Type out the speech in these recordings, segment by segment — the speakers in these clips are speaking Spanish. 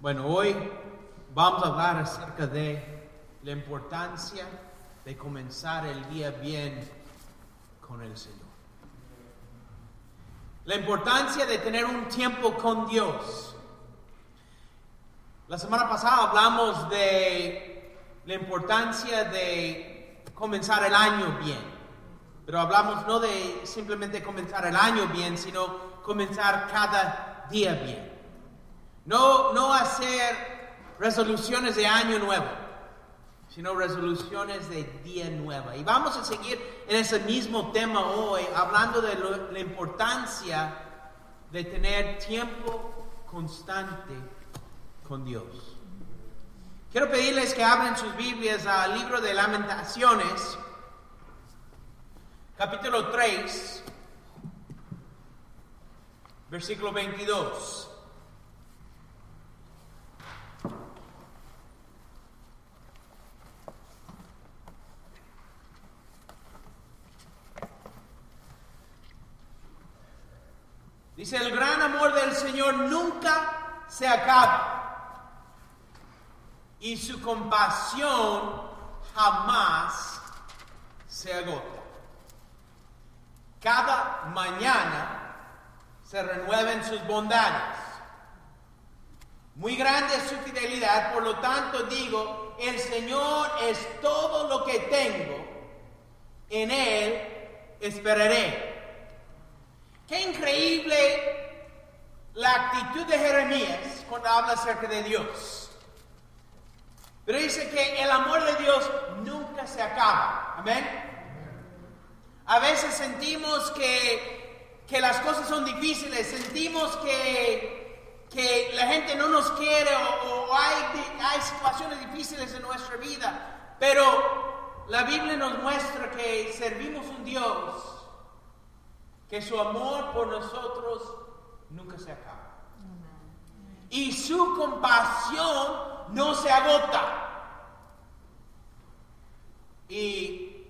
Bueno, hoy vamos a hablar acerca de la importancia de comenzar el día bien con el Señor. La importancia de tener un tiempo con Dios. La semana pasada hablamos de la importancia de comenzar el año bien. Pero hablamos no de simplemente comenzar el año bien, sino comenzar cada día bien. No, no hacer resoluciones de año nuevo, sino resoluciones de día nueva. Y vamos a seguir en ese mismo tema hoy, hablando de la importancia de tener tiempo constante con Dios. Quiero pedirles que abran sus Biblias al libro de lamentaciones, capítulo 3, versículo 22. El gran amor del Señor nunca se acaba y su compasión jamás se agota. Cada mañana se renuevan sus bondades. Muy grande es su fidelidad, por lo tanto digo, el Señor es todo lo que tengo, en Él esperaré. Qué increíble la actitud de Jeremías cuando habla acerca de Dios. Pero dice que el amor de Dios nunca se acaba. Amén. A veces sentimos que, que las cosas son difíciles, sentimos que, que la gente no nos quiere o, hay, hay situaciones difíciles en nuestra vida. Pero la Biblia nos muestra que servimos un Dios que su amor por nosotros nunca se acaba. Y su compasión no se agota. Y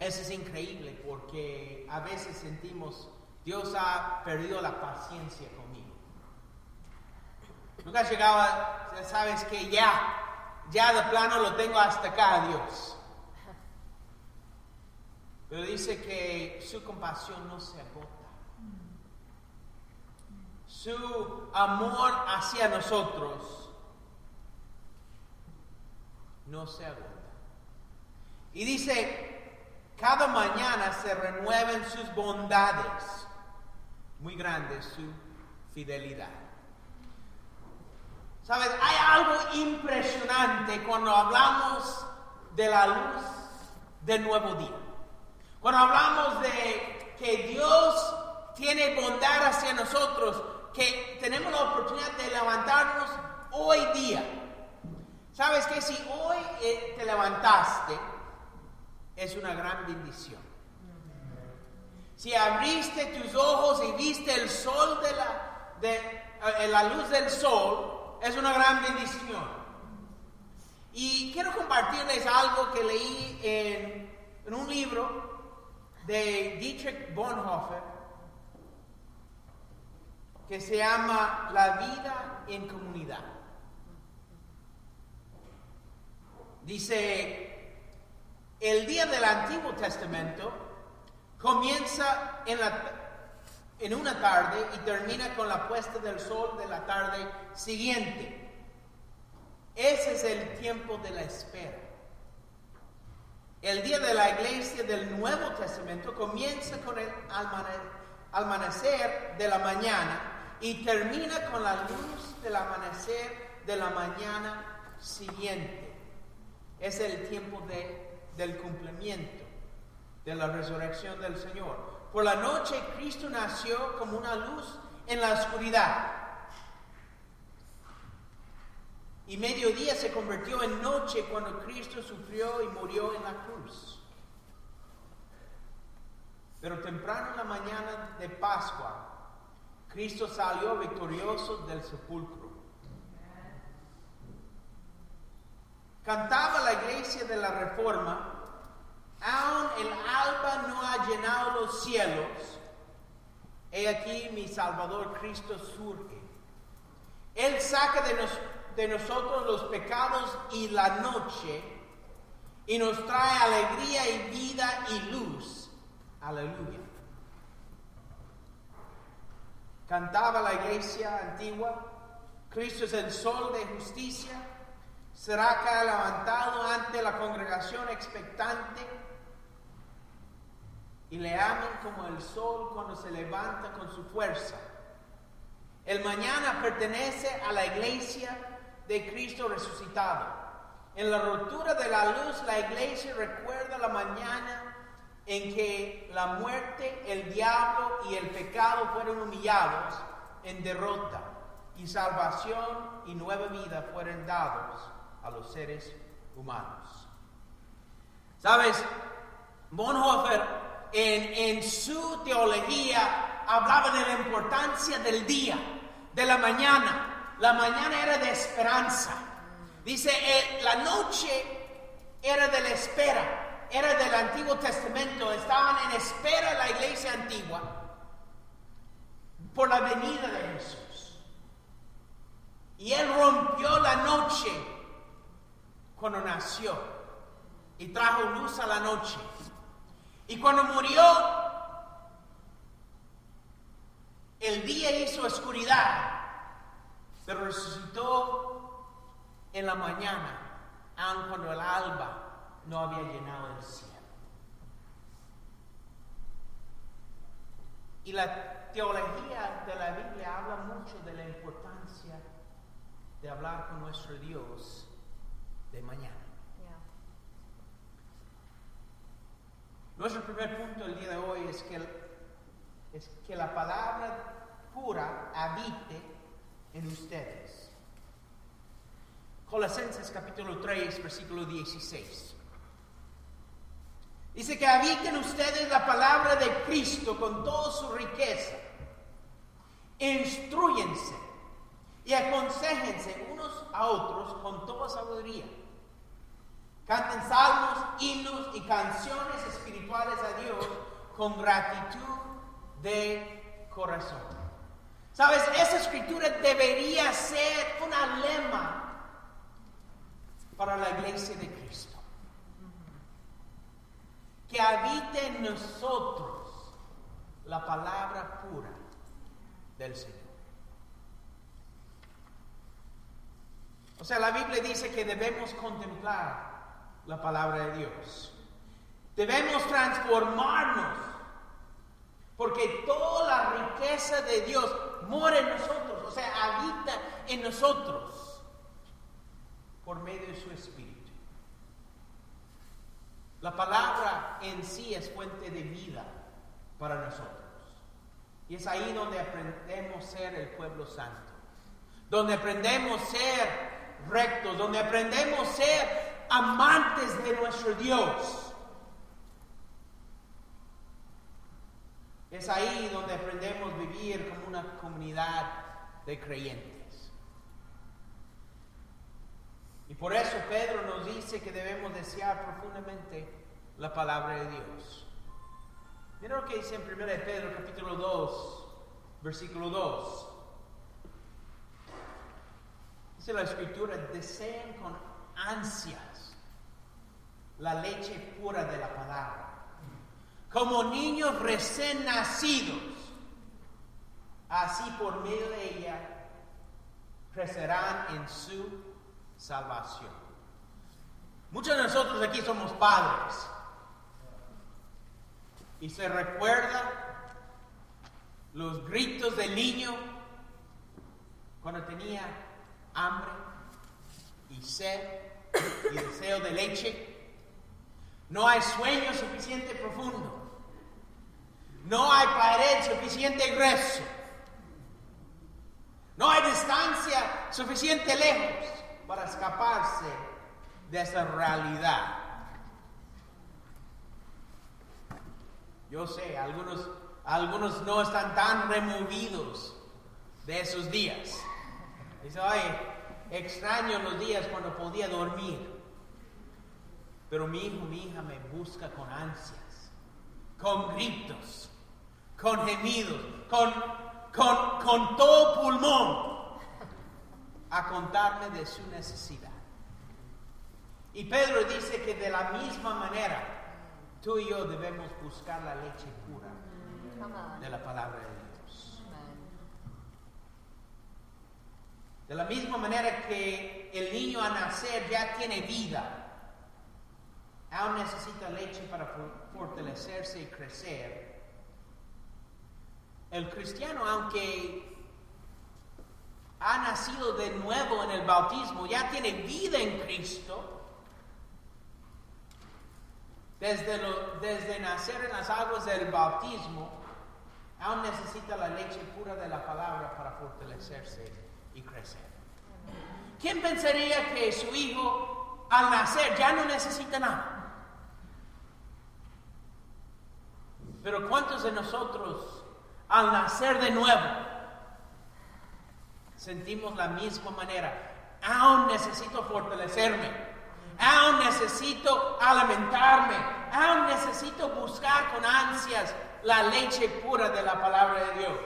eso es increíble porque a veces sentimos, Dios ha perdido la paciencia conmigo. Nunca llegaba, sabes que ya, ya de plano lo tengo hasta acá, Dios. Pero dice que su compasión no se agota. Su amor hacia nosotros no se agota. Y dice, cada mañana se renuevan sus bondades. Muy grande su fidelidad. Sabes, hay algo impresionante cuando hablamos de la luz del nuevo día. Cuando hablamos de que Dios tiene bondad hacia nosotros, que tenemos la oportunidad de levantarnos hoy día. ¿Sabes que si hoy eh, te levantaste, es una gran bendición? Si abriste tus ojos y viste el sol de la, de, eh, la luz del sol, es una gran bendición. Y quiero compartirles algo que leí en, en un libro de Dietrich Bonhoeffer que se llama La vida en comunidad. Dice, el día del Antiguo Testamento comienza en, una tarde y termina con la puesta del sol de la tarde siguiente. Ese es el tiempo de la espera. El día de la iglesia del Nuevo Testamento comienza con el amanecer de la mañana y termina con la luz del amanecer de la mañana siguiente. Es el tiempo de, del cumplimiento de la resurrección del Señor. Por la noche Cristo nació como una luz en la oscuridad. Y mediodía se convirtió en noche cuando Cristo sufrió y murió en la cruz. Pero temprano en la mañana de Pascua, Cristo salió victorioso del sepulcro. Cantaba la iglesia de la reforma, aún el alba no ha llenado los cielos, he aquí mi Salvador Cristo surge. Él saca de nosotros de nosotros los pecados y la noche y nos trae alegría y vida y luz. Aleluya. Cantaba la iglesia antigua, Cristo es el sol de justicia, será ha levantado ante la congregación expectante y le aman como el sol cuando se levanta con su fuerza. El mañana pertenece a la iglesia de Cristo resucitado. En la rotura de la luz, la iglesia recuerda la mañana en que la muerte, el diablo y el pecado fueron humillados en derrota y salvación y nueva vida fueron dados a los seres humanos. ¿Sabes? Bonhoeffer en, en su teología hablaba de la importancia del día, de la mañana. La mañana era de esperanza. Dice, eh, la noche era de la espera, era del Antiguo Testamento. Estaban en espera la iglesia antigua por la venida de Jesús. Y Él rompió la noche cuando nació y trajo luz a la noche. Y cuando murió, el día hizo oscuridad, pero resucitó en la mañana, aun cuando el alba no había llenado el cielo. Y la teología de la Biblia habla mucho de la importancia de hablar con nuestro Dios de mañana. Nuestro primer punto el día de hoy es que, es que la palabra pura habite en ustedes. Colosenses capítulo 3, versículo 16. Dice que habiten ustedes la palabra de Cristo con toda su riqueza. Instruyense y aconsejense unos a otros con toda sabiduría Canten salmos, himnos y canciones espirituales a Dios con gratitud de corazón. Sabes, esa escritura debería ser una lema para la iglesia de Cristo. Que habite en nosotros la palabra pura del Señor. O sea, la Biblia dice que debemos contemplar la palabra de Dios. Debemos transformarnos porque toda la riqueza de Dios mora en nosotros, o sea, habita en nosotros por medio de su Espíritu. La palabra en sí es fuente de vida para nosotros. Y es ahí donde aprendemos a ser el pueblo santo, donde aprendemos a ser rectos, donde aprendemos a ser amantes de nuestro Dios. Es ahí donde aprendemos a vivir como una comunidad de creyentes. Y por eso Pedro nos dice que debemos desear profundamente la palabra de Dios. Mira lo que dice en 1 Pedro capítulo 2, versículo 2. Dice la escritura, deseen con ansia la leche pura de la palabra. Como niños recién nacidos, así por medio de ella crecerán en su salvación. Muchos de nosotros aquí somos padres. Y se recuerda los gritos del niño cuando tenía hambre y sed y deseo de leche. No hay sueño suficiente profundo. No hay pared suficiente grueso. No hay distancia suficiente lejos para escaparse de esa realidad. Yo sé, algunos, algunos no están tan removidos de esos días. Dice, ay, extraño los días cuando podía dormir. Pero mi hijo, mi hija me busca con ansias, con gritos, con gemidos, con, con, con todo pulmón. a contarme de su necesidad. Y Pedro dice que de la misma manera tú y yo debemos buscar la leche pura de la palabra de Dios. De la misma manera que el niño a nacer ya tiene vida, aún necesita leche para fortalecerse y crecer. El cristiano, aunque ha nacido de nuevo en el bautismo, ya tiene vida en Cristo, desde, desde nacer en las aguas del bautismo, aún necesita la leche pura de la palabra para fortalecerse y crecer. ¿Quién pensaría que su hijo al nacer ya no necesita nada? Pero ¿cuántos de nosotros al nacer de nuevo sentimos la misma manera? Aún necesito fortalecerme, aún necesito alimentarme, aún necesito buscar con ansias la leche pura de la palabra de Dios.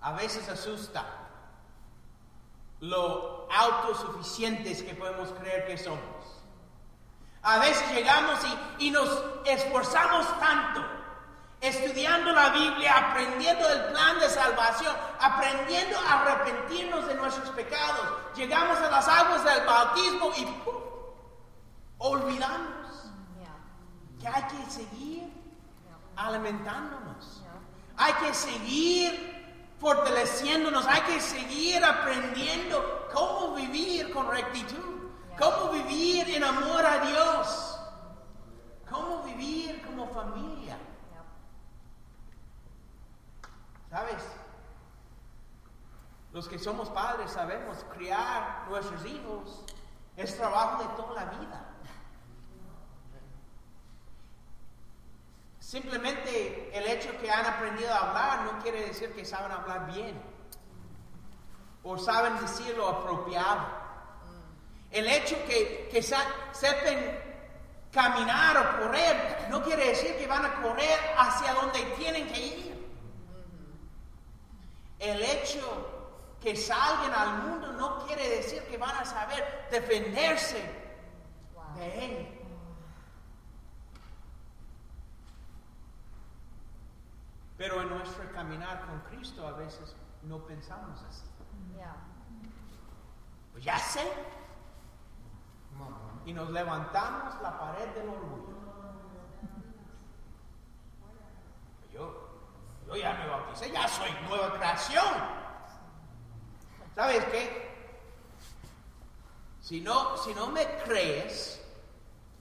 A veces asusta lo autosuficientes que podemos creer que somos. A veces llegamos y, nos esforzamos tanto estudiando la Biblia, aprendiendo el plan de salvación, aprendiendo a arrepentirnos de nuestros pecados. Llegamos a las aguas del bautismo y olvidamos que hay que seguir alimentándonos. Hay que seguir fortaleciéndonos, hay que seguir aprendiendo cómo vivir con rectitud. ¿Cómo vivir en amor a Dios? ¿Cómo vivir como familia? ¿Sabes? Los que somos padres sabemos, criar nuestros hijos es trabajo de toda la vida. Simplemente el hecho que han aprendido a hablar no quiere decir que saben hablar bien o saben decir lo apropiado. El hecho que, que sepan caminar o correr no quiere decir que van a correr hacia donde tienen que ir. El hecho que salgan al mundo no quiere decir que van a saber defenderse de él. Pero en nuestro caminar con Cristo a veces no pensamos así. Pues ya sé, y nos levantamos la pared del orgullo. Yo, yo ya me bauticé, ya soy nueva creación. ¿Sabes qué? Si no, si no me crees,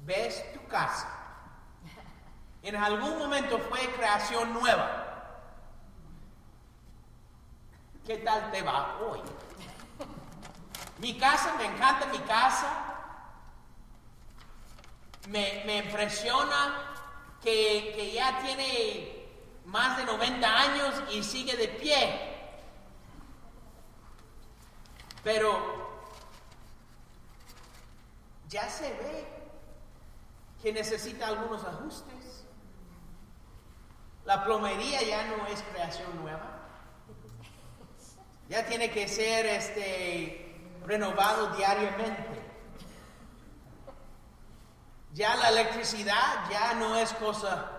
ves tu casa. En algún momento fue creación nueva. ¿Qué tal te va hoy? Mi casa, me encanta mi casa me, impresiona que, ya tiene más de 90 años y sigue de pie. Pero ya se ve que necesita algunos ajustes. La plomería ya no es creación nueva. Ya tiene que ser este, renovado diariamente. Ya la electricidad ya no es cosa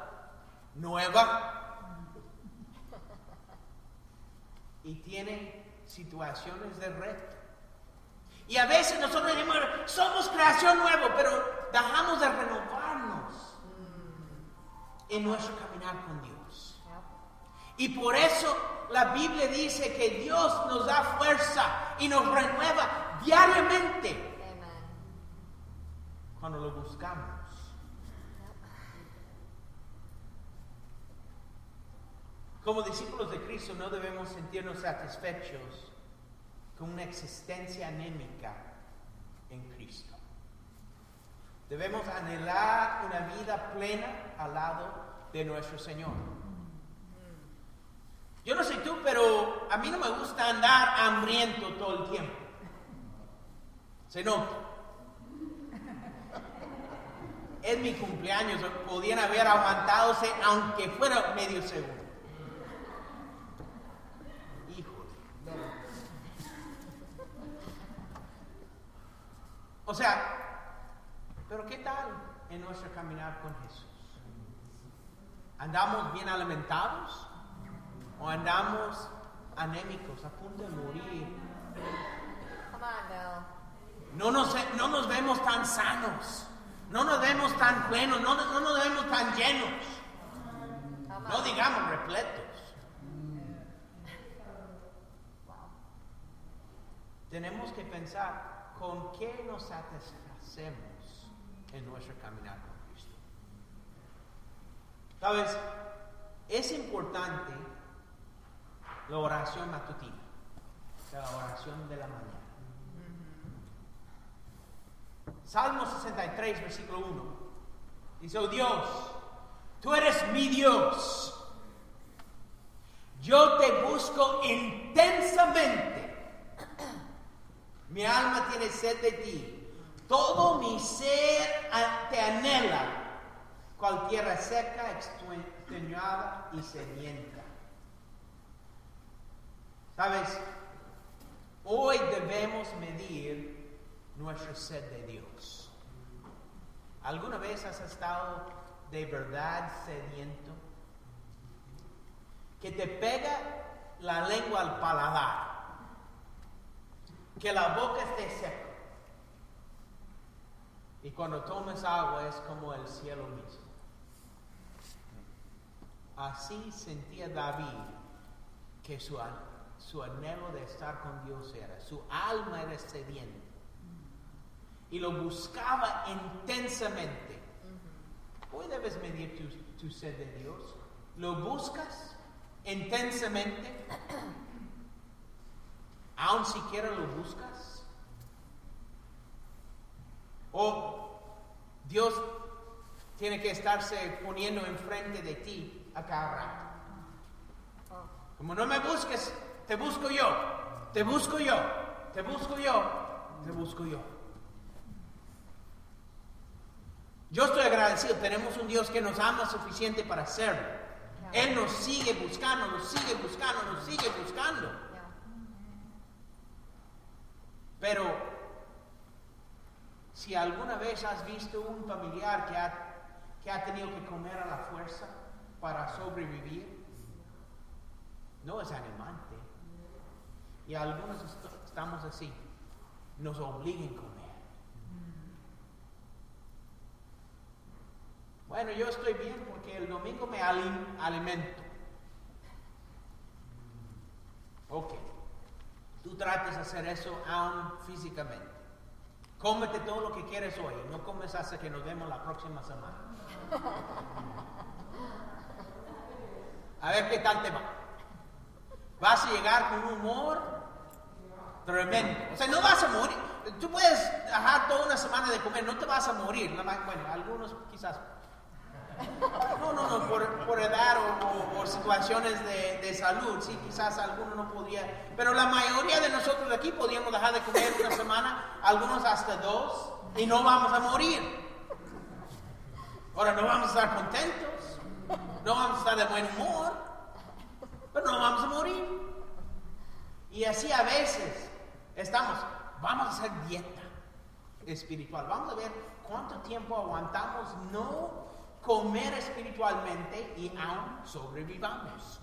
nueva. Y tiene situaciones de reto. Y a veces nosotros decimos, somos creación nueva, pero dejamos de renovarnos en nuestro caminar con Dios. Y por eso la Biblia dice que Dios nos da fuerza y nos renueva diariamente cuando lo buscamos. Como discípulos de Cristo no debemos sentirnos satisfechos con una existencia anémica en Cristo. Debemos anhelar una vida plena al lado de nuestro Señor. Yo no sé tú, pero a mí no me gusta andar hambriento todo el tiempo. Se nota es mi cumpleaños, podían haber aguantadose aunque fuera medio segundo. O sea, pero ¿qué tal en nuestro caminar con Jesús? ¿Andamos bien alimentados? ¿O andamos anémicos, a punto de morir? No nos, no nos vemos tan sanos, no nos vemos tan plenos, no, no nos vemos tan llenos, no digamos repletos. Tenemos que pensar con qué nos satisfacemos en nuestro caminar con Cristo. Sabes, es importante la oración matutina, la oración de la mañana. Salmo 63, versículo 1. Dice, oh Dios, tú eres mi Dios. Yo te busco intensamente. Mi alma tiene sed de ti. Todo mi ser te anhela. Cualquiera seca, extenuada y sedienta. ¿Sabes? Hoy debemos medir nuestra sed de Dios. ¿Alguna vez has estado de verdad sediento? Que te pega la lengua al paladar, que la boca esté seca. Y cuando tomes agua es como el cielo mismo. Así sentía David que su, su anhelo de estar con Dios era, su alma era sedienta y lo buscaba intensamente. Hoy debes medir tu, sed de Dios. ¿Lo buscas intensamente? ¿Aún siquiera lo buscas? ¿O Dios tiene que estarse poniendo enfrente de ti a cada rato? Como no me busques, te busco yo, te busco yo, te busco yo, te busco yo. Yo estoy agradecido, tenemos un Dios que nos ama suficiente para hacerlo. Él nos sigue buscando, nos sigue buscando, nos sigue buscando. Pero si alguna vez has visto un familiar que ha, que ha tenido que comer a la fuerza para sobrevivir, no es animante. Y algunos estamos así, nos obligan a comer. Bueno, yo estoy bien porque el domingo me alimento. Ok. Tú trates de hacer eso aún físicamente. Cómete todo lo que quieres hoy. No comes hasta que nos vemos la próxima semana. A ver qué tal te va. Vas a llegar con un humor tremendo. O sea, no vas a morir. Tú puedes dejar toda una semana de comer, no te vas a morir. Bueno, algunos quizás no, no, no, por, edad o, por situaciones de, salud, sí, quizás alguno no podía, pero la mayoría de nosotros aquí podíamos dejar de comer una semana, algunos hasta dos, y no vamos a morir. Ahora no vamos a estar contentos, no vamos a estar de buen humor, pero no vamos a morir. Y así a veces estamos, vamos a hacer dieta espiritual, vamos a ver cuánto tiempo aguantamos no comer espiritualmente y aún sobrevivamos.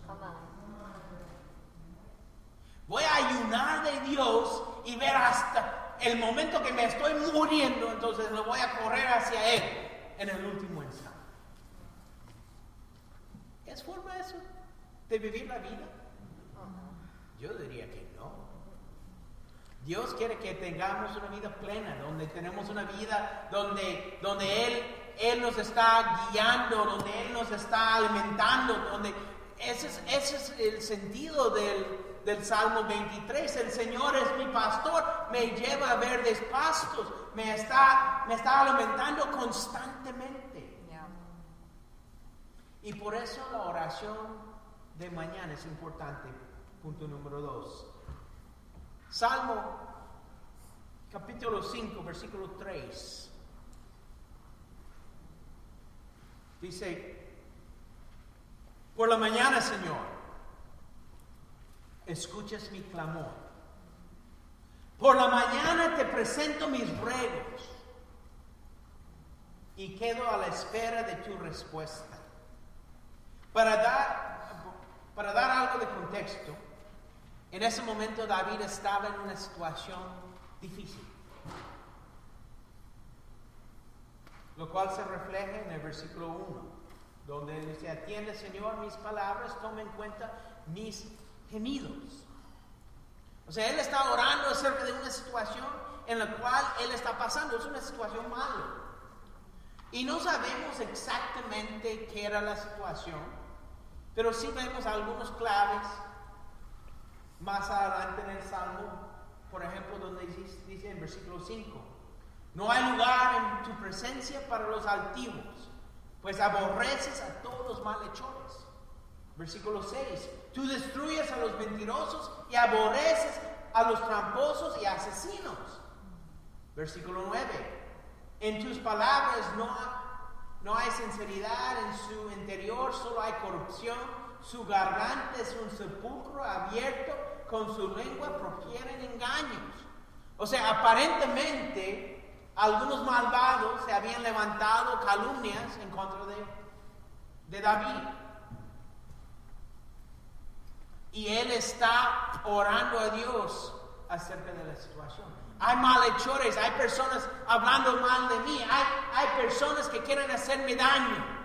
Voy a ayunar de Dios y ver hasta el momento que me estoy muriendo, entonces lo voy a correr hacia Él en el último instante. ¿Es forma eso de vivir la vida? Yo diría que no. Dios quiere que tengamos una vida plena, donde tenemos una vida donde, donde Él él nos está guiando, donde Él nos está alimentando, donde ese es, ese es el sentido del, del, Salmo 23. El Señor es mi pastor, me lleva a verdes pastos, me está, me está alimentando constantemente. Y por eso la oración de mañana es importante. Punto número dos. Salmo capítulo 5, versículo 3. Dice, por la mañana, Señor, escuchas mi clamor. Por la mañana te presento mis ruegos y quedo a la espera de tu respuesta. Para dar, para dar algo de contexto, en ese momento David estaba en una situación difícil, lo cual se refleja en el versículo 1, donde dice, atiende Señor mis palabras, toma en cuenta mis gemidos. O sea, él está orando acerca de una situación en la cual él está pasando, es una situación mala. Y no sabemos exactamente qué era la situación, pero sí vemos algunos claves más adelante en el Salmo, por ejemplo, donde dice, en versículo 5, no hay lugar en tu presencia para los altivos, pues aborreces a todos los malhechores. Versículo 6, tú destruyes a los mentirosos y aborreces a los tramposos y asesinos. Versículo 9, en tus palabras no, no hay sinceridad en su interior, solo hay corrupción su garganta es un sepulcro abierto, con su lengua profieren engaños. O sea, aparentemente algunos malvados se habían levantado calumnias en contra de, de David. Y él está orando a Dios acerca de la situación. Hay malhechores, hay personas hablando mal de mí, hay, hay personas que quieren hacerme daño.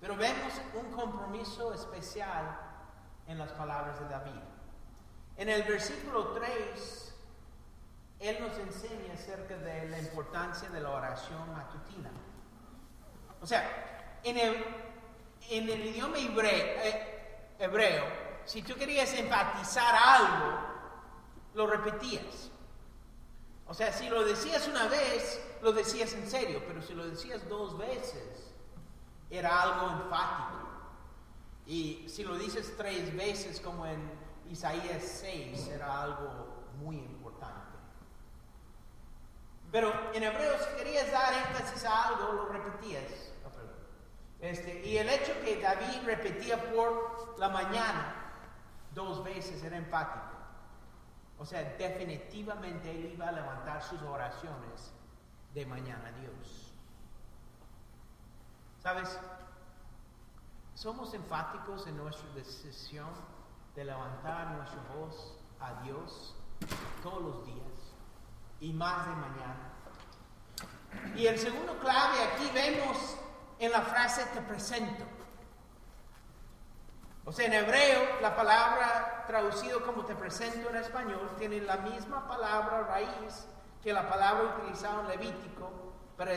Pero vemos un compromiso especial en las palabras de David. En el versículo 3, él nos enseña acerca de la importancia de la oración matutina. O sea, en el, en el idioma hebreo, eh, hebreo, si tú querías enfatizar algo, lo repetías. O sea, si lo decías una vez, lo decías en serio, pero si lo decías dos veces, era algo enfático. Y si lo dices tres veces como en Isaías 6, era algo muy importante. Pero en hebreo si querías dar énfasis a algo, lo repetías. Este, y el hecho que David repetía por la mañana dos veces era enfático. O sea, definitivamente él iba a levantar sus oraciones de mañana a Dios. ¿Sabes? Somos enfáticos en nuestra decisión de levantar nuestra voz a Dios todos los días y más de mañana. Y el segundo clave aquí vemos en la frase te presento. O sea, en hebreo la palabra traducido como te presento en español tiene la misma palabra raíz que la palabra utilizada en Levítico para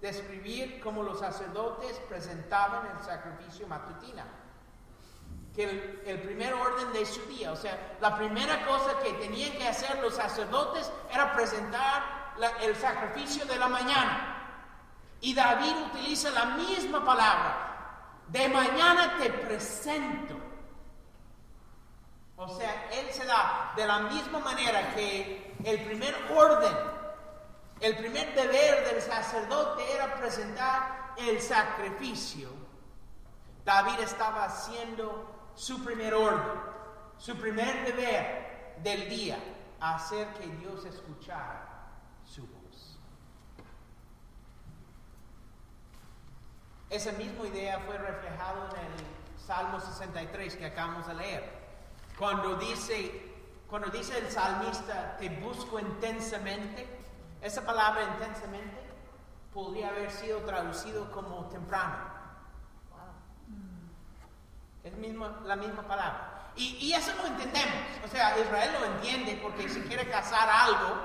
describir cómo los sacerdotes presentaban el sacrificio matutina. Que el, primer orden de su día, o sea, la primera cosa que tenían que hacer los sacerdotes era presentar el sacrificio de la mañana. Y David utiliza la misma palabra. De mañana te presento. O sea, él se da de la misma manera que el primer orden el primer deber del sacerdote era presentar el sacrificio. David estaba haciendo su primer orden, su primer deber del día, hacer que Dios escuchara su voz. Esa misma idea fue reflejada en el Salmo 63 que acabamos de leer. Cuando dice, cuando dice el salmista, te busco intensamente, esa palabra intensamente podría haber sido traducido como temprano. Es la misma palabra. Y, eso lo entendemos. O sea, Israel lo entiende porque si quiere cazar algo,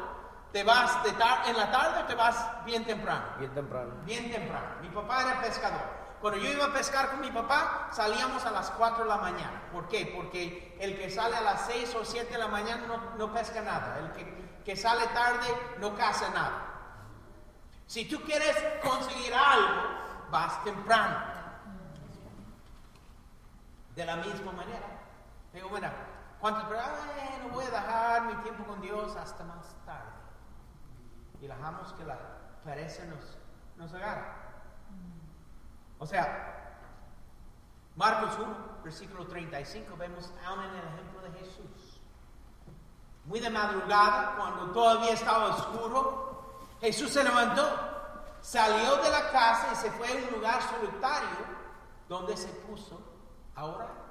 te vas de en la tarde te vas bien temprano. Bien temprano. Bien temprano. Mi papá era pescador. Cuando yo iba a pescar con mi papá, salíamos a las 4 de la mañana. ¿Por qué? Porque el que sale a las 6 o 7 de la mañana no, no pesca nada. El que que sale tarde no caza nada. Si tú quieres conseguir algo, vas temprano. De la misma manera. Digo, bueno, ¿cuántos? no voy a dejar mi tiempo con Dios hasta más tarde. Y dejamos que la pereza nos, nos agarre. O sea, Marcos 1, versículo 35, vemos aún en el ejemplo de Jesús muy de madrugada, cuando todavía estaba oscuro, Jesús se levantó, salió de la casa y se fue a un lugar solitario donde se puso a orar.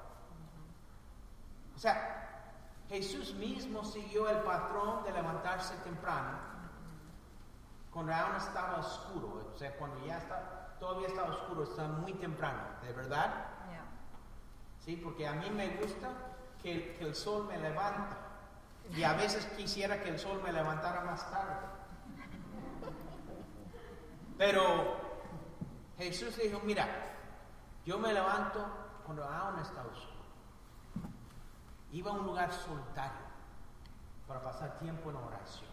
O sea, Jesús mismo siguió el patrón de levantarse temprano, cuando aún estaba oscuro, o sea, cuando ya está, todavía estaba oscuro, está muy temprano, ¿de verdad? Sí, porque a mí me gusta que, el sol me levanta. Y a veces quisiera que el sol me levantara más tarde. Pero Jesús dijo, mira, yo me levanto aún está oscuro. Iba a un lugar solitario para pasar tiempo en oración.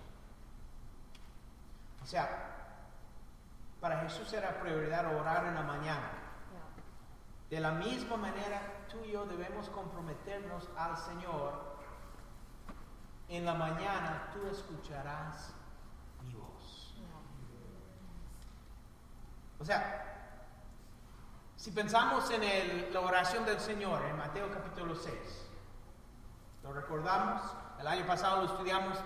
O sea, para Jesús era prioridad orar en la mañana. De la misma manera, tú y yo debemos comprometernos al Señor. En la mañana tú escucharás mi voz. O sea, si pensamos en la oración del Señor en Mateo capítulo 6, lo recordamos, el año pasado lo estudiamos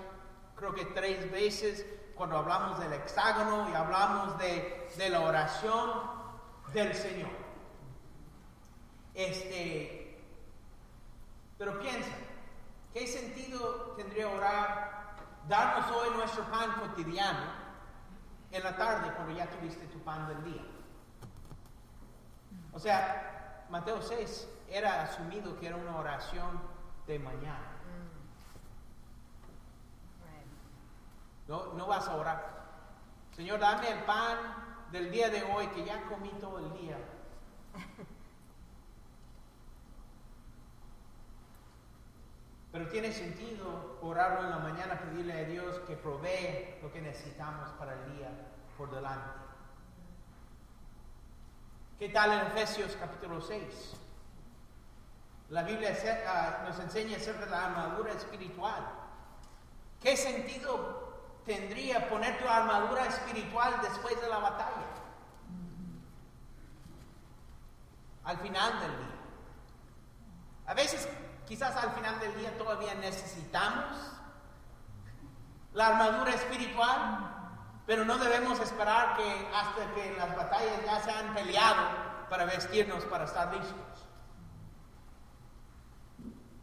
creo que tres veces cuando hablamos del hexágono y hablamos de, de la oración del Señor. Este, pero piensa, ¿qué sentido tendría orar, darnos hoy nuestro pan cotidiano en la tarde cuando ya tuviste tu pan del día? O sea, Mateo 6 era asumido que era una oración de mañana. No, no vas a orar. Señor, dame el pan del día de hoy que ya comí todo el día. Pero tiene sentido orarlo en la mañana, pedirle a Dios que provee lo que necesitamos para el día por delante. ¿Qué tal en Efesios capítulo 6? La Biblia ah, nos enseña acerca de la armadura espiritual. ¿Qué sentido tendría poner tu armadura espiritual después de la batalla? Al final del día. A veces Quizás al final del día todavía necesitamos la armadura espiritual, pero no debemos esperar que hasta que las batallas ya se han peleado para vestirnos para estar listos.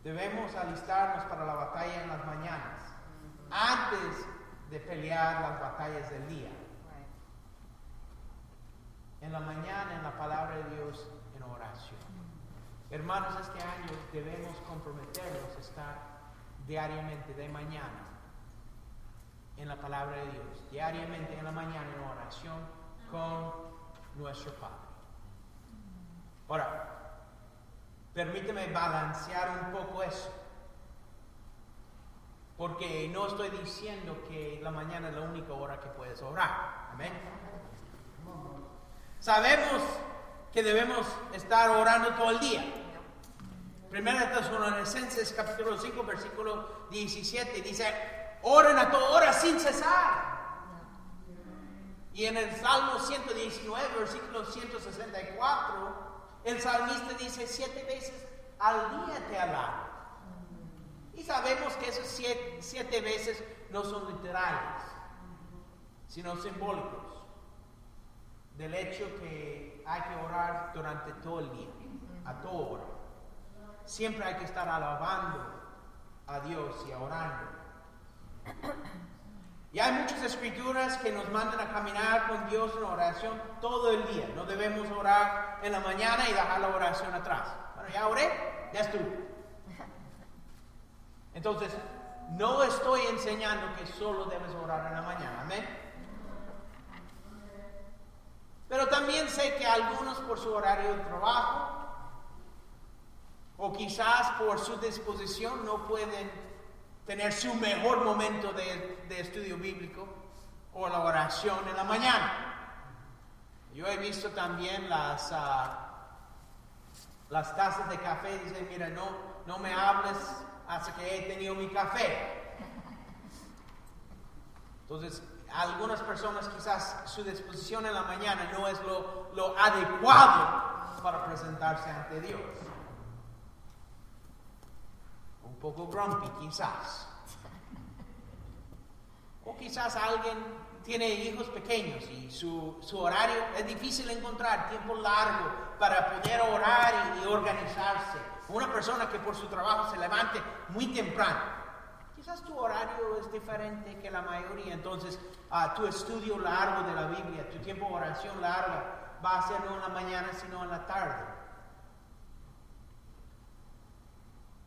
Debemos alistarnos para la batalla en las mañanas, antes de pelear las batallas del día. En la mañana, en la palabra de Dios, en oración. Hermanos, este año debemos comprometernos a estar diariamente, de mañana, en la palabra de Dios, diariamente en la mañana en oración con nuestro Padre. Ahora, permíteme balancear un poco eso, porque no estoy diciendo que la mañana es la única hora que puedes orar. Amén. Sabemos que debemos estar orando todo el día. Primera Tesalonicenses capítulo 5 versículo 17 dice, oren a toda hora sin cesar. Y en el Salmo 119 versículo 164 el salmista dice siete veces al día te alabo. Y sabemos que esos siete, siete veces no son literales, sino simbólicos del hecho que hay que orar durante todo el día, a toda hora siempre hay que estar alabando a Dios y orando. Y hay muchas escrituras que nos mandan a caminar con Dios en oración todo el día. No debemos orar en la mañana y dejar la oración atrás. Bueno, ya oré, ya estuvo. Entonces, no estoy enseñando que solo debes orar en la mañana. Amén. Pero también sé que algunos por su horario de trabajo o quizás por su disposición no pueden tener su mejor momento de, estudio bíblico o la oración en la mañana. Yo he visto también las, ah, las tazas de café, dicen, mira, no, no me hables hasta que he tenido mi café. Entonces, algunas personas quizás su disposición en la mañana no es lo, lo adecuado para presentarse ante Dios poco grumpy quizás. O quizás alguien tiene hijos pequeños y su, su horario es difícil encontrar tiempo largo para poder orar y, organizarse. Una persona que por su trabajo se levante muy temprano Quizás tu horario es diferente que la mayoría, entonces uh, tu estudio largo de la Biblia, tu tiempo de oración larga va a ser no en la mañana, sino en la tarde.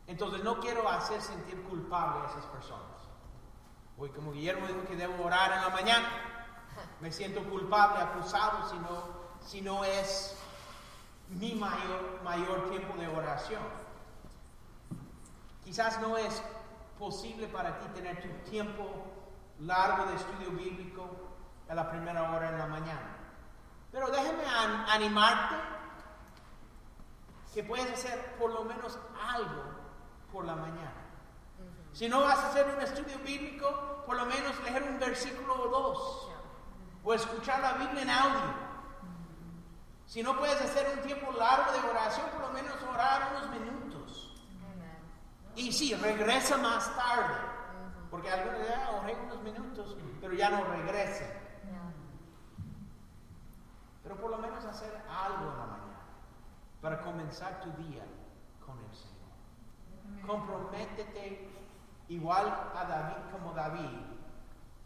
Entonces no quiero hacer sentir culpable a esas personas. Hoy como Guillermo dijo que debo orar en la mañana, me siento culpable, acusado si no, es mi mayor, mayor tiempo de oración. Quizás no es posible para ti tener tu tiempo largo de estudio bíblico a la primera hora en la mañana. Pero déjame animarte que puedes hacer por lo menos algo por la mañana. Si no vas a hacer un estudio bíblico, por lo menos leer un versículo o dos. O escuchar la Biblia en audio. Si no puedes hacer un tiempo largo de oración, por lo menos orar unos minutos. Y sí, regresa más tarde. Porque algunos ya oré unos minutos, pero ya no regresa. Pero por lo menos hacer algo en la mañana para comenzar tu día con el Señor. Comprométete igual a David como David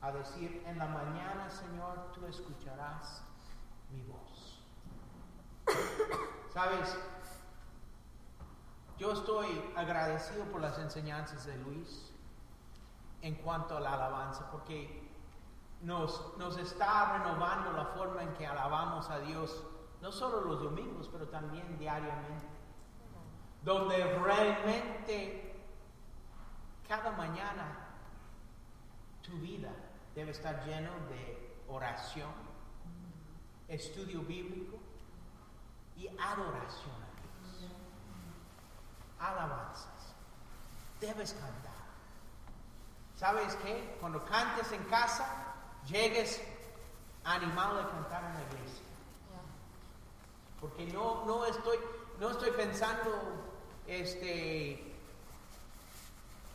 a decir en la mañana, Señor, tú escucharás mi voz. ¿Sabes? Yo estoy agradecido por las enseñanzas de Luis en cuanto a la alabanza, porque nos, nos está renovando la forma en que alabamos a Dios, no solo los domingos, pero también diariamente, donde realmente cada mañana tu vida debe estar lleno de oración, estudio bíblico y adoración alabanzas. Debes cantar. ¿Sabes qué? Cuando cantes en casa, llegues animado a cantar en la iglesia. Porque no, no, estoy, no estoy pensando, este,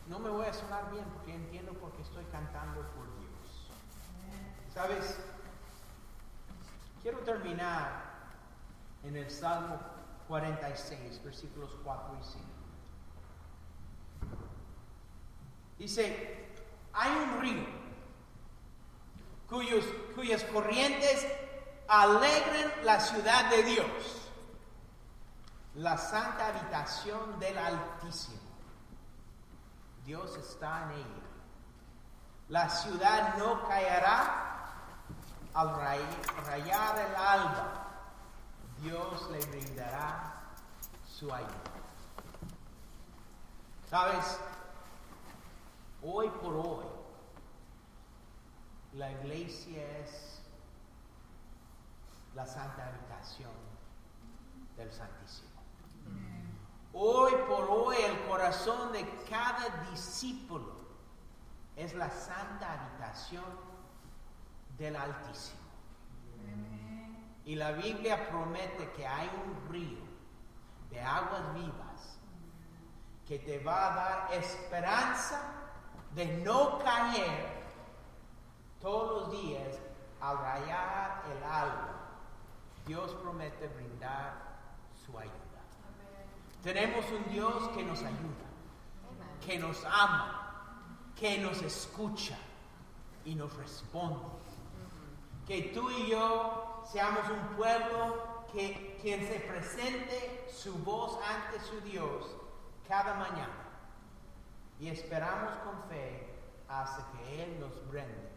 no me voy a sonar bien porque entiendo porque estoy cantando por Dios. ¿Sabes? Quiero terminar en el Salmo 46, versículos 4 y 5. Dice, hay un río cuyos, cuyas corrientes alegren la ciudad de Dios, la santa habitación del Altísimo. Dios está en ella. La ciudad no caerá al rayar el alba. Dios le brindará su ayuda. ¿Sabes? Hoy por hoy, la iglesia es la santa habitación del Santísimo. Hoy por hoy el corazón de cada discípulo es la santa habitación del Altísimo. Y la Biblia promete que hay un río de aguas vivas que te va a dar esperanza de no caer todos los días al rayar el alba, Dios promete brindar su ayuda. Tenemos un Dios que nos ayuda, que nos ama, que nos escucha y nos responde. Que tú y yo seamos un pueblo que quien se presente su voz ante su Dios cada mañana y esperamos con fe hasta que Él nos brinde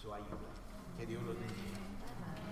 su ayuda. Que Dios los bendiga.